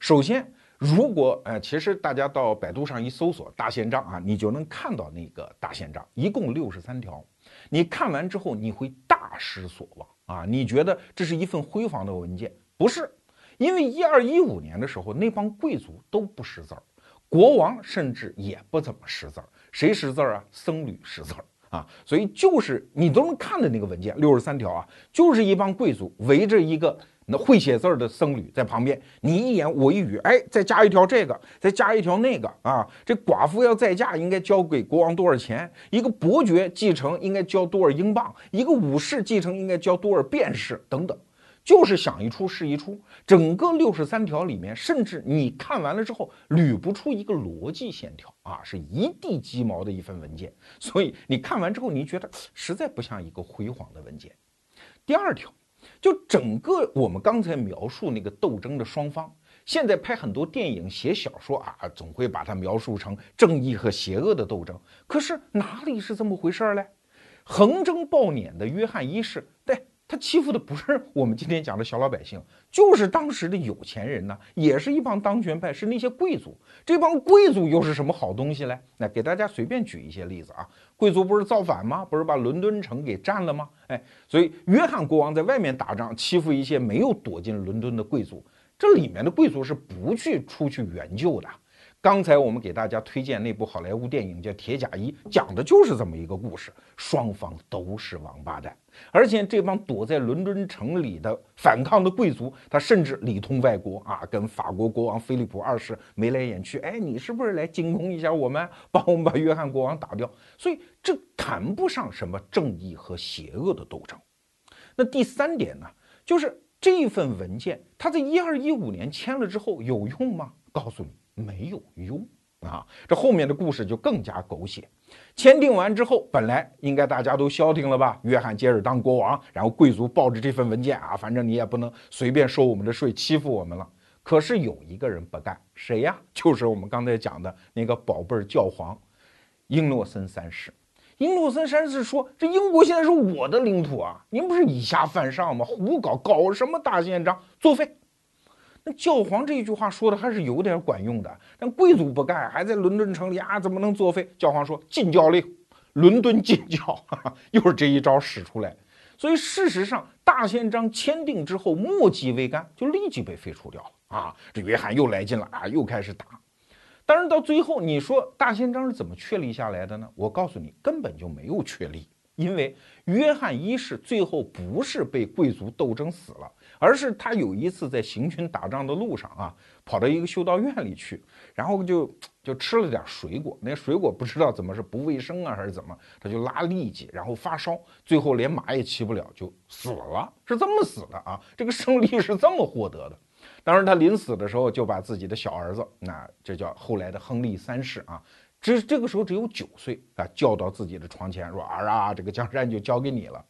首先，如果呃，其实大家到百度上一搜索“大宪章”啊，你就能看到那个大宪章，一共六十三条。你看完之后，你会大失所望啊！你觉得这是一份辉煌的文件？不是，因为一二一五年的时候，那帮贵族都不识字儿，国王甚至也不怎么识字儿，谁识字儿啊？僧侣识字儿。啊，所以就是你都能看的那个文件，六十三条啊，就是一帮贵族围着一个那会写字儿的僧侣在旁边，你一言我一语，哎，再加一条这个，再加一条那个啊，这寡妇要再嫁应该交给国王多少钱？一个伯爵继承应该交多少英镑？一个武士继承应该交多少便士？等等。就是想一出是一出，整个六十三条里面，甚至你看完了之后捋不出一个逻辑线条啊，是一地鸡毛的一份文件。所以你看完之后，你觉得实在不像一个辉煌的文件。第二条，就整个我们刚才描述那个斗争的双方，现在拍很多电影、写小说啊，总会把它描述成正义和邪恶的斗争。可是哪里是这么回事儿嘞？横征暴敛的约翰一世，对。他欺负的不是我们今天讲的小老百姓，就是当时的有钱人呢，也是一帮当权派，是那些贵族。这帮贵族又是什么好东西嘞？那给大家随便举一些例子啊。贵族不是造反吗？不是把伦敦城给占了吗？哎，所以约翰国王在外面打仗，欺负一些没有躲进伦敦的贵族，这里面的贵族是不去出去援救的。刚才我们给大家推荐那部好莱坞电影叫《铁甲衣》，讲的就是这么一个故事，双方都是王八蛋，而且这帮躲在伦敦城里的反抗的贵族，他甚至里通外国啊，跟法国国王菲利普二世眉来眼去，哎，你是不是来进攻一下我们，帮我们把约翰国王打掉？所以这谈不上什么正义和邪恶的斗争。那第三点呢，就是这份文件，他在一二一五年签了之后有用吗？告诉你。没有用啊！这后面的故事就更加狗血。签订完之后，本来应该大家都消停了吧？约翰接着当国王，然后贵族抱着这份文件啊，反正你也不能随便收我们的税，欺负我们了。可是有一个人不干，谁呀？就是我们刚才讲的那个宝贝儿教皇英诺森三世。英诺森三世说：“这英国现在是我的领土啊，您不是以下犯上吗？胡搞，搞什么大宪章？作废！”那 教皇这一句话说的还是有点管用的，但贵族不干，还在伦敦城里啊，怎么能作废？教皇说禁教令，伦敦禁教，又是这一招使出来。所以事实上，大宪章签订之后，墨迹未干，就立即被废除掉了啊！这约翰又来劲了啊，又开始打。当然到最后，你说大宪章是怎么确立下来的呢？我告诉你，根本就没有确立，因为约翰一世最后不是被贵族斗争死了。而是他有一次在行军打仗的路上啊，跑到一个修道院里去，然后就就吃了点水果，那水果不知道怎么是不卫生啊还是怎么，他就拉痢疾，然后发烧，最后连马也骑不了就死了，是这么死的啊！这个胜利是这么获得的。当然他临死的时候就把自己的小儿子，那这叫后来的亨利三世啊，这这个时候只有九岁啊，叫到自己的床前说儿啊，这个江山就交给你了。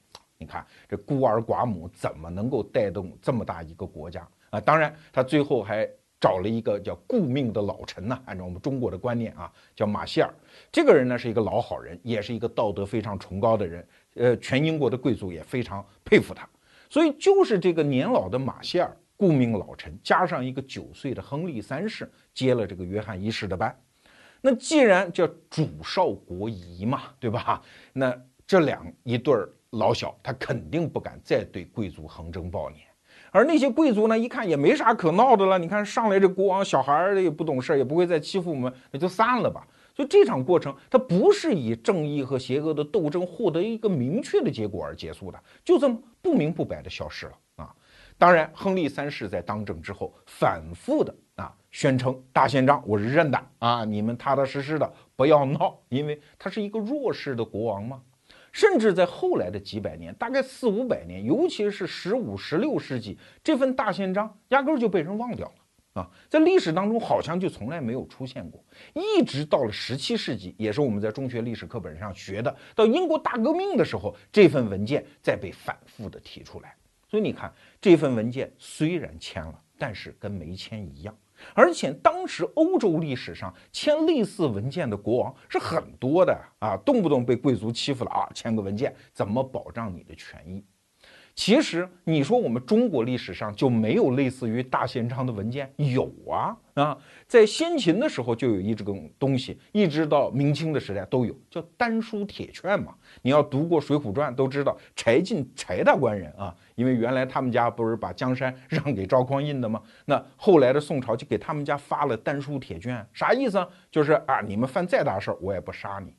你看这孤儿寡母怎么能够带动这么大一个国家啊？当然，他最后还找了一个叫顾命的老臣呢。按照我们中国的观念啊，叫马歇尔。这个人呢是一个老好人，也是一个道德非常崇高的人。呃，全英国的贵族也非常佩服他。所以就是这个年老的马歇尔，顾命老臣，加上一个九岁的亨利三世，接了这个约翰一世的班。那既然叫主少国疑嘛，对吧？那这两一对儿。老小他肯定不敢再对贵族横征暴敛，而那些贵族呢，一看也没啥可闹的了。你看上来这国王小孩儿也不懂事儿，也不会再欺负我们，那就散了吧。所以这场过程它不是以正义和邪恶的斗争获得一个明确的结果而结束的，就这么不明不白的消失了啊。当然，亨利三世在当政之后，反复的啊宣称大宪章我是认的啊，你们踏踏实实的不要闹，因为他是一个弱势的国王嘛。甚至在后来的几百年，大概四五百年，尤其是十五、十六世纪，这份大宪章压根儿就被人忘掉了啊，在历史当中好像就从来没有出现过。一直到了十七世纪，也是我们在中学历史课本上学的，到英国大革命的时候，这份文件再被反复的提出来。所以你看，这份文件虽然签了，但是跟没签一样，而且当时欧洲历史上签类似文件的国王是很多的啊，动不动被贵族欺负了啊，签个文件怎么保障你的权益？其实你说我们中国历史上就没有类似于大宪章的文件？有啊啊，在先秦的时候就有一这种东西，一直到明清的时代都有，叫丹书铁券嘛。你要读过《水浒传》都知道，柴进柴大官人啊，因为原来他们家不是把江山 让给赵匡胤的吗？那后来的宋朝就给他们家发了丹书铁券，啥意思啊？就是啊，你们犯再大事儿，我也不杀你。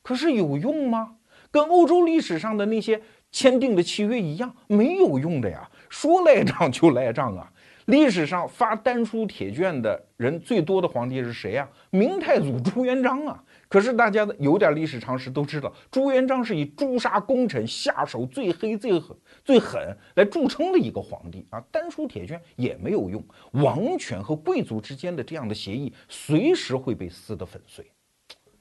可是有用吗？跟欧洲历史上的那些。签订的契约一样没有用的呀，说赖账就赖账啊！历史上发丹书铁券的人最多的皇帝是谁呀？明太祖朱元璋啊！可是大家的有点历史常识都知道，朱元璋是以诛杀功臣、下手最黑、最狠、最狠来著称的一个皇帝啊！丹书铁券也没有用，王权和贵族之间的这样的协议随时会被撕得粉碎。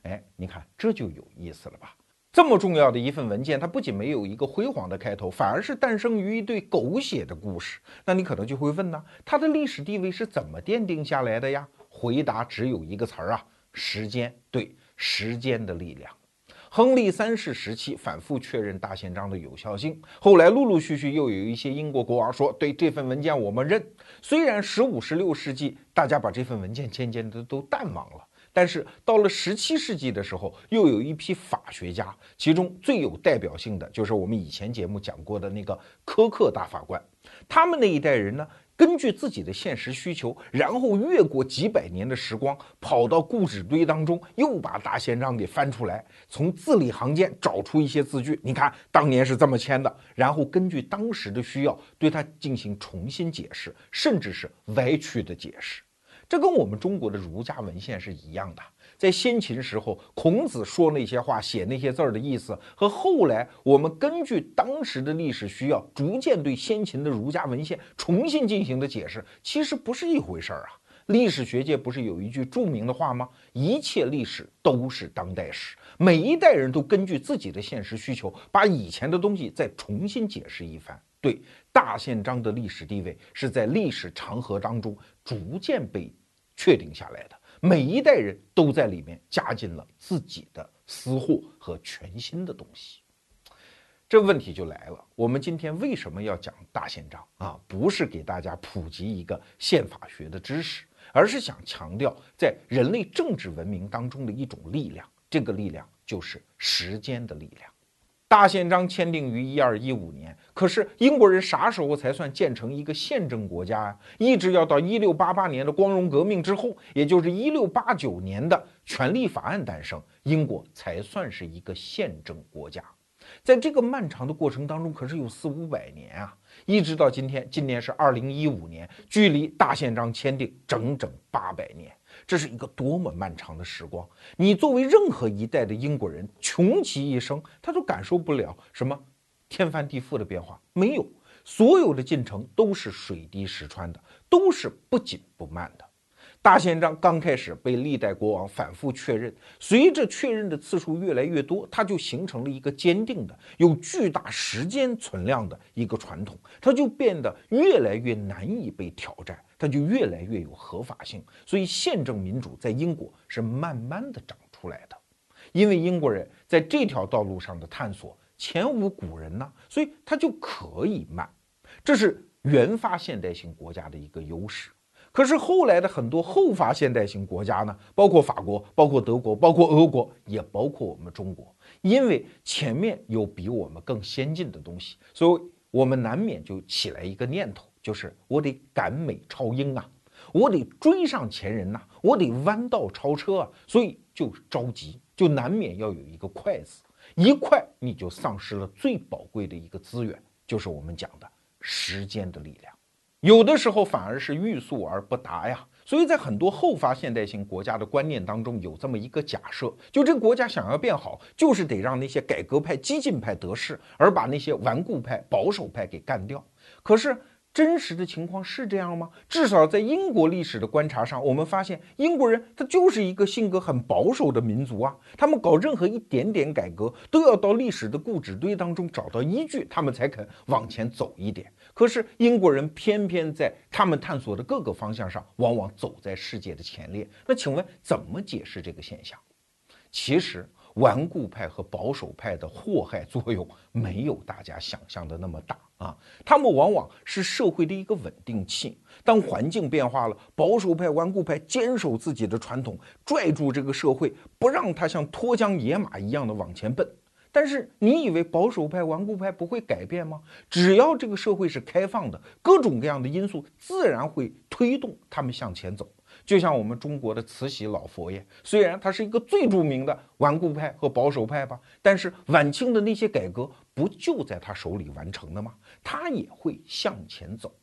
哎，你看这就有意思了吧？这么重要的一份文件，它不仅没有一个辉煌的开头，反而是诞生于一对狗血的故事。那你可能就会问呢，它的历史地位是怎么奠定下来的呀？回答只有一个词儿啊，时间。对，时间的力量。亨利三世时期反复确认大宪章的有效性，后来陆陆续续又有一些英国国王说，对这份文件我们认。虽然十五、十六世纪大家把这份文件渐渐的都淡忘了。但是到了十七世纪的时候，又有一批法学家，其中最有代表性的就是我们以前节目讲过的那个科克大法官。他们那一代人呢，根据自己的现实需求，然后越过几百年的时光，跑到故纸堆当中，又把大宪章给翻出来，从字里行间找出一些字句。你看，当年是这么签的，然后根据当时的需要，对它进行重新解释，甚至是歪曲的解释。这跟我们中国的儒家文献是一样的，在先秦时候，孔子说那些话、写那些字儿的意思，和后来我们根据当时的历史需要，逐渐对先秦的儒家文献重新进行的解释，其实不是一回事儿啊。历史学界不是有一句著名的话吗？一切历史都是当代史，每一代人都根据自己的现实需求，把以前的东西再重新解释一番。对大宪章的历史地位是在历史长河当中逐渐被确定下来的，每一代人都在里面加进了自己的私货和全新的东西。这问题就来了，我们今天为什么要讲大宪章啊？不是给大家普及一个宪法学的知识，而是想强调在人类政治文明当中的一种力量，这个力量就是时间的力量。大宪章签订于一二一五年，可是英国人啥时候才算建成一个宪政国家呀？一直要到一六八八年的光荣革命之后，也就是一六八九年的权利法案诞生，英国才算是一个宪政国家。在这个漫长的过程当中，可是有四五百年啊，一直到今天，今年是二零一五年，距离大宪章签订整整八百年。这是一个多么漫长的时光！你作为任何一代的英国人，穷其一生，他都感受不了什么天翻地覆的变化，没有，所有的进程都是水滴石穿的，都是不紧不慢的。大宪章刚开始被历代国王反复确认，随着确认的次数越来越多，它就形成了一个坚定的、有巨大时间存量的一个传统，它就变得越来越难以被挑战，它就越来越有合法性。所以，宪政民主在英国是慢慢的长出来的，因为英国人在这条道路上的探索前无古人呐，所以它就可以慢，这是原发现代性国家的一个优势。可是后来的很多后发现代型国家呢，包括法国、包括德国、包括俄国，也包括我们中国，因为前面有比我们更先进的东西，所以我们难免就起来一个念头，就是我得赶美超英啊，我得追上前人呐，我得弯道超车啊，所以就着急，就难免要有一个快字，一快你就丧失了最宝贵的一个资源，就是我们讲的时间的力量。有的时候反而是欲速而不达呀，所以在很多后发现代型国家的观念当中，有这么一个假设：就这个国家想要变好，就是得让那些改革派、激进派得势，而把那些顽固派、保守派给干掉。可是真实的情况是这样吗？至少在英国历史的观察上，我们发现英国人他就是一个性格很保守的民族啊，他们搞任何一点点改革，都要到历史的故纸堆当中找到依据，他们才肯往前走一点。可是英国人偏偏在他们探索的各个方向上，往往走在世界的前列。那请问怎么解释这个现象？其实。顽固派和保守派的祸害作用没有大家想象的那么大啊，他们往往是社会的一个稳定器。当环境变化了，保守派、顽固派坚守自己的传统，拽住这个社会，不让它像脱缰野马一样的往前奔。但是你以为保守派、顽固派不会改变吗？只要这个社会是开放的，各种各样的因素自然会推动他们向前走。就像我们中国的慈禧老佛爷，虽然他是一个最著名的顽固派和保守派吧，但是晚清的那些改革不就在他手里完成的吗？他也会向前走。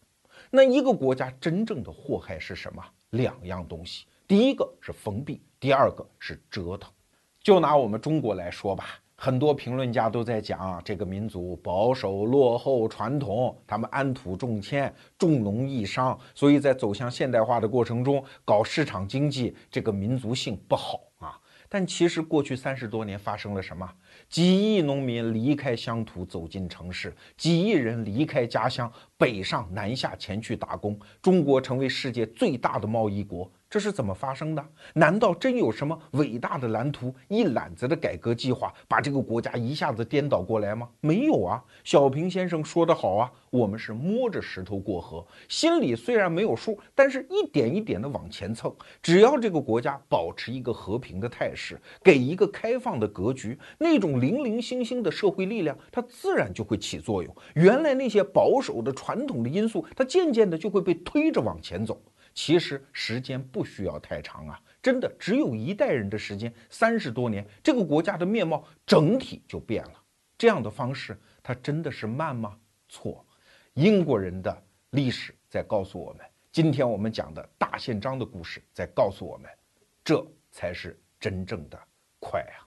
那一个国家真正的祸害是什么？两样东西，第一个是封闭，第二个是折腾。就拿我们中国来说吧。很多评论家都在讲这个民族保守、落后、传统，他们安土重迁、重农抑商，所以在走向现代化的过程中搞市场经济，这个民族性不好啊。但其实过去三十多年发生了什么？几亿农民离开乡土走进城市，几亿人离开家乡北上南下前去打工，中国成为世界最大的贸易国。这是怎么发生的？难道真有什么伟大的蓝图、一揽子的改革计划，把这个国家一下子颠倒过来吗？没有啊！小平先生说得好啊，我们是摸着石头过河，心里虽然没有数，但是一点一点的往前蹭。只要这个国家保持一个和平的态势，给一个开放的格局，那种零零星星的社会力量，它自然就会起作用。原来那些保守的传统的因素，它渐渐的就会被推着往前走。其实时间不需要太长啊，真的只有一代人的时间，三十多年，这个国家的面貌整体就变了。这样的方式，它真的是慢吗？错，英国人的历史在告诉我们，今天我们讲的大宪章的故事在告诉我们，这才是真正的快啊。